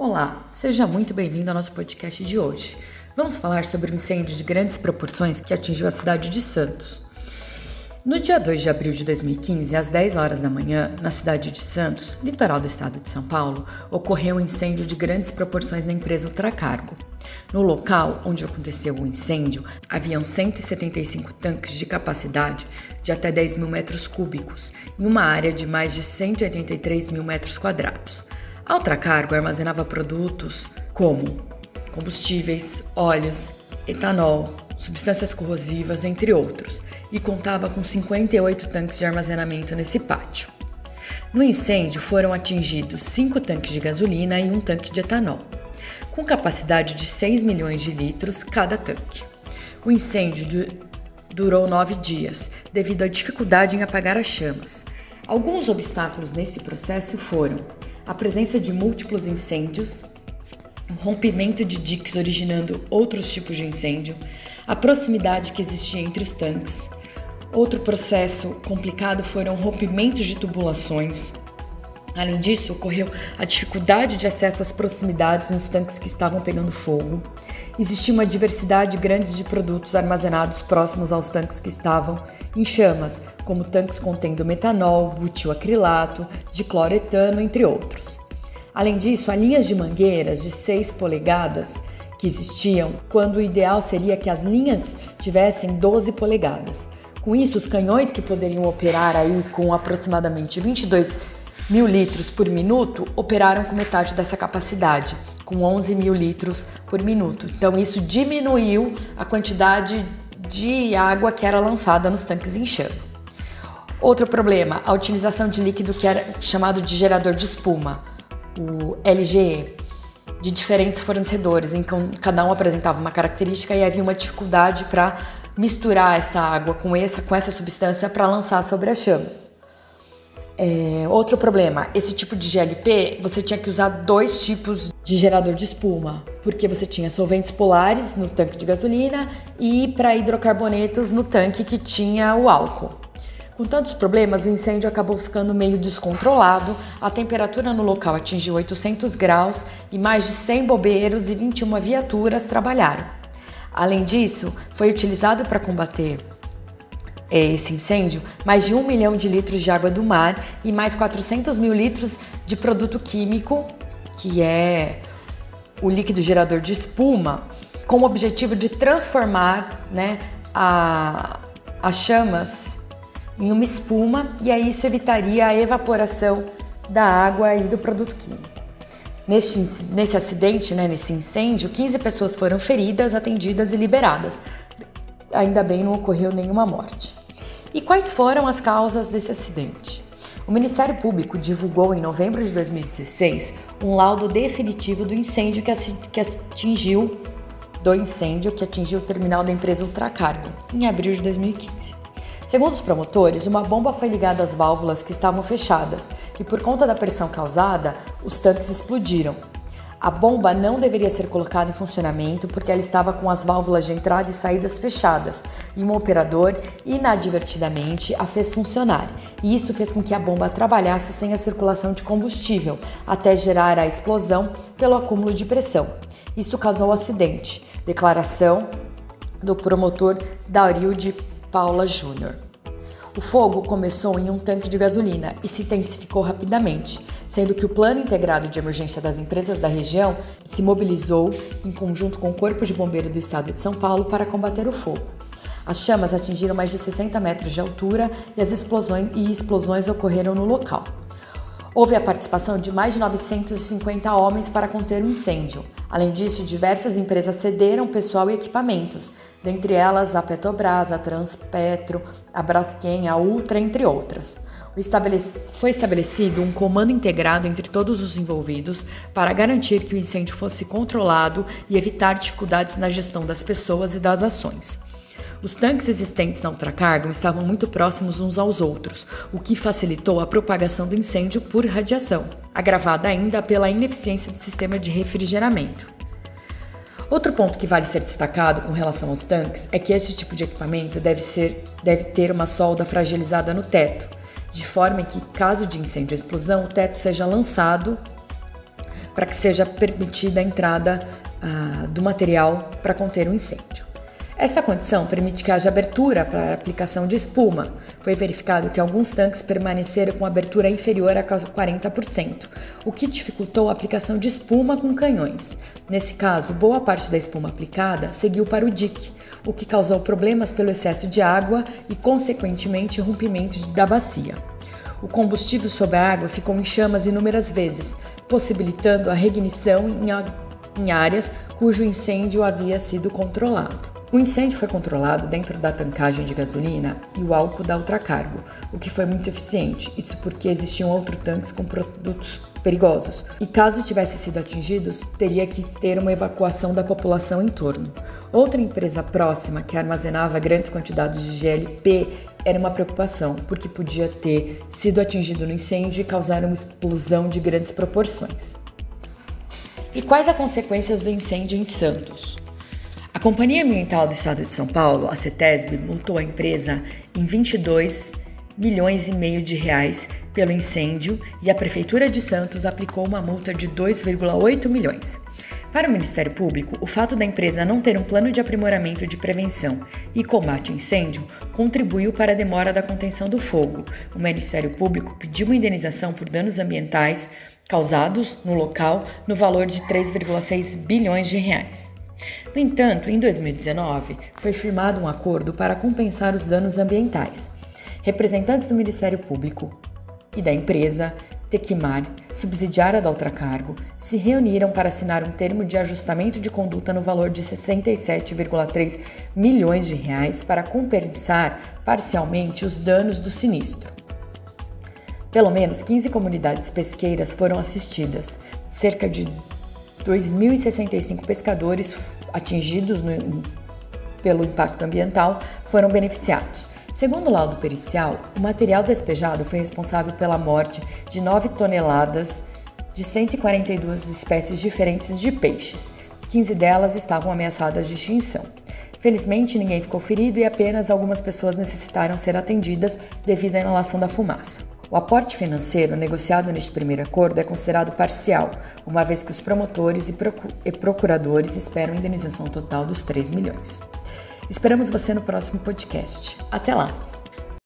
Olá, seja muito bem-vindo ao nosso podcast de hoje. Vamos falar sobre um incêndio de grandes proporções que atingiu a cidade de Santos. No dia 2 de abril de 2015, às 10 horas da manhã, na cidade de Santos, litoral do estado de São Paulo, ocorreu um incêndio de grandes proporções na empresa Ultracargo. No local onde aconteceu o incêndio, haviam 175 tanques de capacidade de até 10 mil metros cúbicos, em uma área de mais de 183 mil metros quadrados. A Ultracargo armazenava produtos como combustíveis, óleos, etanol, substâncias corrosivas, entre outros, e contava com 58 tanques de armazenamento nesse pátio. No incêndio foram atingidos cinco tanques de gasolina e um tanque de etanol, com capacidade de 6 milhões de litros cada tanque. O incêndio durou nove dias, devido à dificuldade em apagar as chamas. Alguns obstáculos nesse processo foram a presença de múltiplos incêndios, o rompimento de diques originando outros tipos de incêndio, a proximidade que existia entre os tanques. Outro processo complicado foram rompimentos de tubulações. Além disso, ocorreu a dificuldade de acesso às proximidades nos tanques que estavam pegando fogo. Existia uma diversidade grande de produtos armazenados próximos aos tanques que estavam em chamas, como tanques contendo metanol, butilacrilato, dicloretano, entre outros. Além disso, há linhas de mangueiras de 6 polegadas que existiam, quando o ideal seria que as linhas tivessem 12 polegadas. Com isso, os canhões que poderiam operar aí com aproximadamente 22 mil litros por minuto operaram com metade dessa capacidade, com 11 mil litros por minuto. Então, isso diminuiu a quantidade de água que era lançada nos tanques em chama. Outro problema, a utilização de líquido que era chamado de gerador de espuma, o LGE, de diferentes fornecedores, em que cada um apresentava uma característica e havia uma dificuldade para misturar essa água com essa, com essa substância para lançar sobre as chamas. É, outro problema, esse tipo de GLP você tinha que usar dois tipos de gerador de espuma, porque você tinha solventes polares no tanque de gasolina e para hidrocarbonetos no tanque que tinha o álcool. Com tantos problemas, o incêndio acabou ficando meio descontrolado, a temperatura no local atingiu 800 graus e mais de 100 bombeiros e 21 viaturas trabalharam. Além disso, foi utilizado para combater esse incêndio, mais de um milhão de litros de água do mar e mais 400 mil litros de produto químico, que é o líquido gerador de espuma, com o objetivo de transformar né, a, as chamas em uma espuma e aí isso evitaria a evaporação da água e do produto químico. Nesse, nesse acidente, né, nesse incêndio, 15 pessoas foram feridas, atendidas e liberadas. Ainda bem não ocorreu nenhuma morte. E quais foram as causas desse acidente? O Ministério Público divulgou em novembro de 2016 um laudo definitivo do incêndio que atingiu do incêndio que atingiu o terminal da empresa Ultracargo em abril de 2015. Segundo os promotores, uma bomba foi ligada às válvulas que estavam fechadas e por conta da pressão causada, os tanques explodiram, a bomba não deveria ser colocada em funcionamento porque ela estava com as válvulas de entrada e saídas fechadas e um operador inadvertidamente a fez funcionar. E isso fez com que a bomba trabalhasse sem a circulação de combustível, até gerar a explosão pelo acúmulo de pressão. Isto causou o acidente. Declaração do promotor Dario de Paula Júnior. O fogo começou em um tanque de gasolina e se intensificou rapidamente, sendo que o Plano Integrado de Emergência das Empresas da região se mobilizou em conjunto com o Corpo de Bombeiro do Estado de São Paulo para combater o fogo. As chamas atingiram mais de 60 metros de altura e as explosões, e explosões ocorreram no local. Houve a participação de mais de 950 homens para conter o incêndio. Além disso, diversas empresas cederam pessoal e equipamentos, dentre elas a Petrobras, a Transpetro, a Braskem, a Ultra, entre outras. Foi estabelecido um comando integrado entre todos os envolvidos para garantir que o incêndio fosse controlado e evitar dificuldades na gestão das pessoas e das ações. Os tanques existentes na ultracarga estavam muito próximos uns aos outros, o que facilitou a propagação do incêndio por radiação, agravada ainda pela ineficiência do sistema de refrigeramento. Outro ponto que vale ser destacado com relação aos tanques é que esse tipo de equipamento deve, ser, deve ter uma solda fragilizada no teto, de forma que, caso de incêndio ou explosão, o teto seja lançado para que seja permitida a entrada ah, do material para conter o um incêndio. Esta condição permite que haja abertura para a aplicação de espuma. Foi verificado que alguns tanques permaneceram com abertura inferior a 40%, o que dificultou a aplicação de espuma com canhões. Nesse caso, boa parte da espuma aplicada seguiu para o dique, o que causou problemas pelo excesso de água e, consequentemente, rompimento da bacia. O combustível sob a água ficou em chamas inúmeras vezes, possibilitando a reignição em áreas cujo incêndio havia sido controlado. O incêndio foi controlado dentro da tancagem de gasolina e o álcool da ultracargo, o que foi muito eficiente, isso porque existiam outros tanques com produtos perigosos. E caso tivesse sido atingidos, teria que ter uma evacuação da população em torno. Outra empresa próxima que armazenava grandes quantidades de GLP era uma preocupação, porque podia ter sido atingido no incêndio e causar uma explosão de grandes proporções. E quais as consequências do incêndio em Santos? A Companhia Ambiental do Estado de São Paulo, a CETESB, multou a empresa em 22 milhões e meio de reais pelo incêndio e a Prefeitura de Santos aplicou uma multa de 2,8 milhões. Para o Ministério Público, o fato da empresa não ter um plano de aprimoramento de prevenção e combate a incêndio contribuiu para a demora da contenção do fogo. O Ministério Público pediu uma indenização por danos ambientais causados no local no valor de 3,6 bilhões de reais. No entanto, em 2019, foi firmado um acordo para compensar os danos ambientais. Representantes do Ministério Público e da empresa Tequimar, subsidiária da Ultracargo, se reuniram para assinar um termo de ajustamento de conduta no valor de 67,3 milhões de reais para compensar parcialmente os danos do sinistro. Pelo menos 15 comunidades pesqueiras foram assistidas, cerca de 2.065 pescadores atingidos no, pelo impacto ambiental foram beneficiados. Segundo o laudo pericial, o material despejado foi responsável pela morte de 9 toneladas de 142 espécies diferentes de peixes. 15 delas estavam ameaçadas de extinção. Felizmente, ninguém ficou ferido e apenas algumas pessoas necessitaram ser atendidas devido à inalação da fumaça. O aporte financeiro negociado neste primeiro acordo é considerado parcial, uma vez que os promotores e procuradores esperam a indenização total dos 3 milhões. Esperamos você no próximo podcast. Até lá!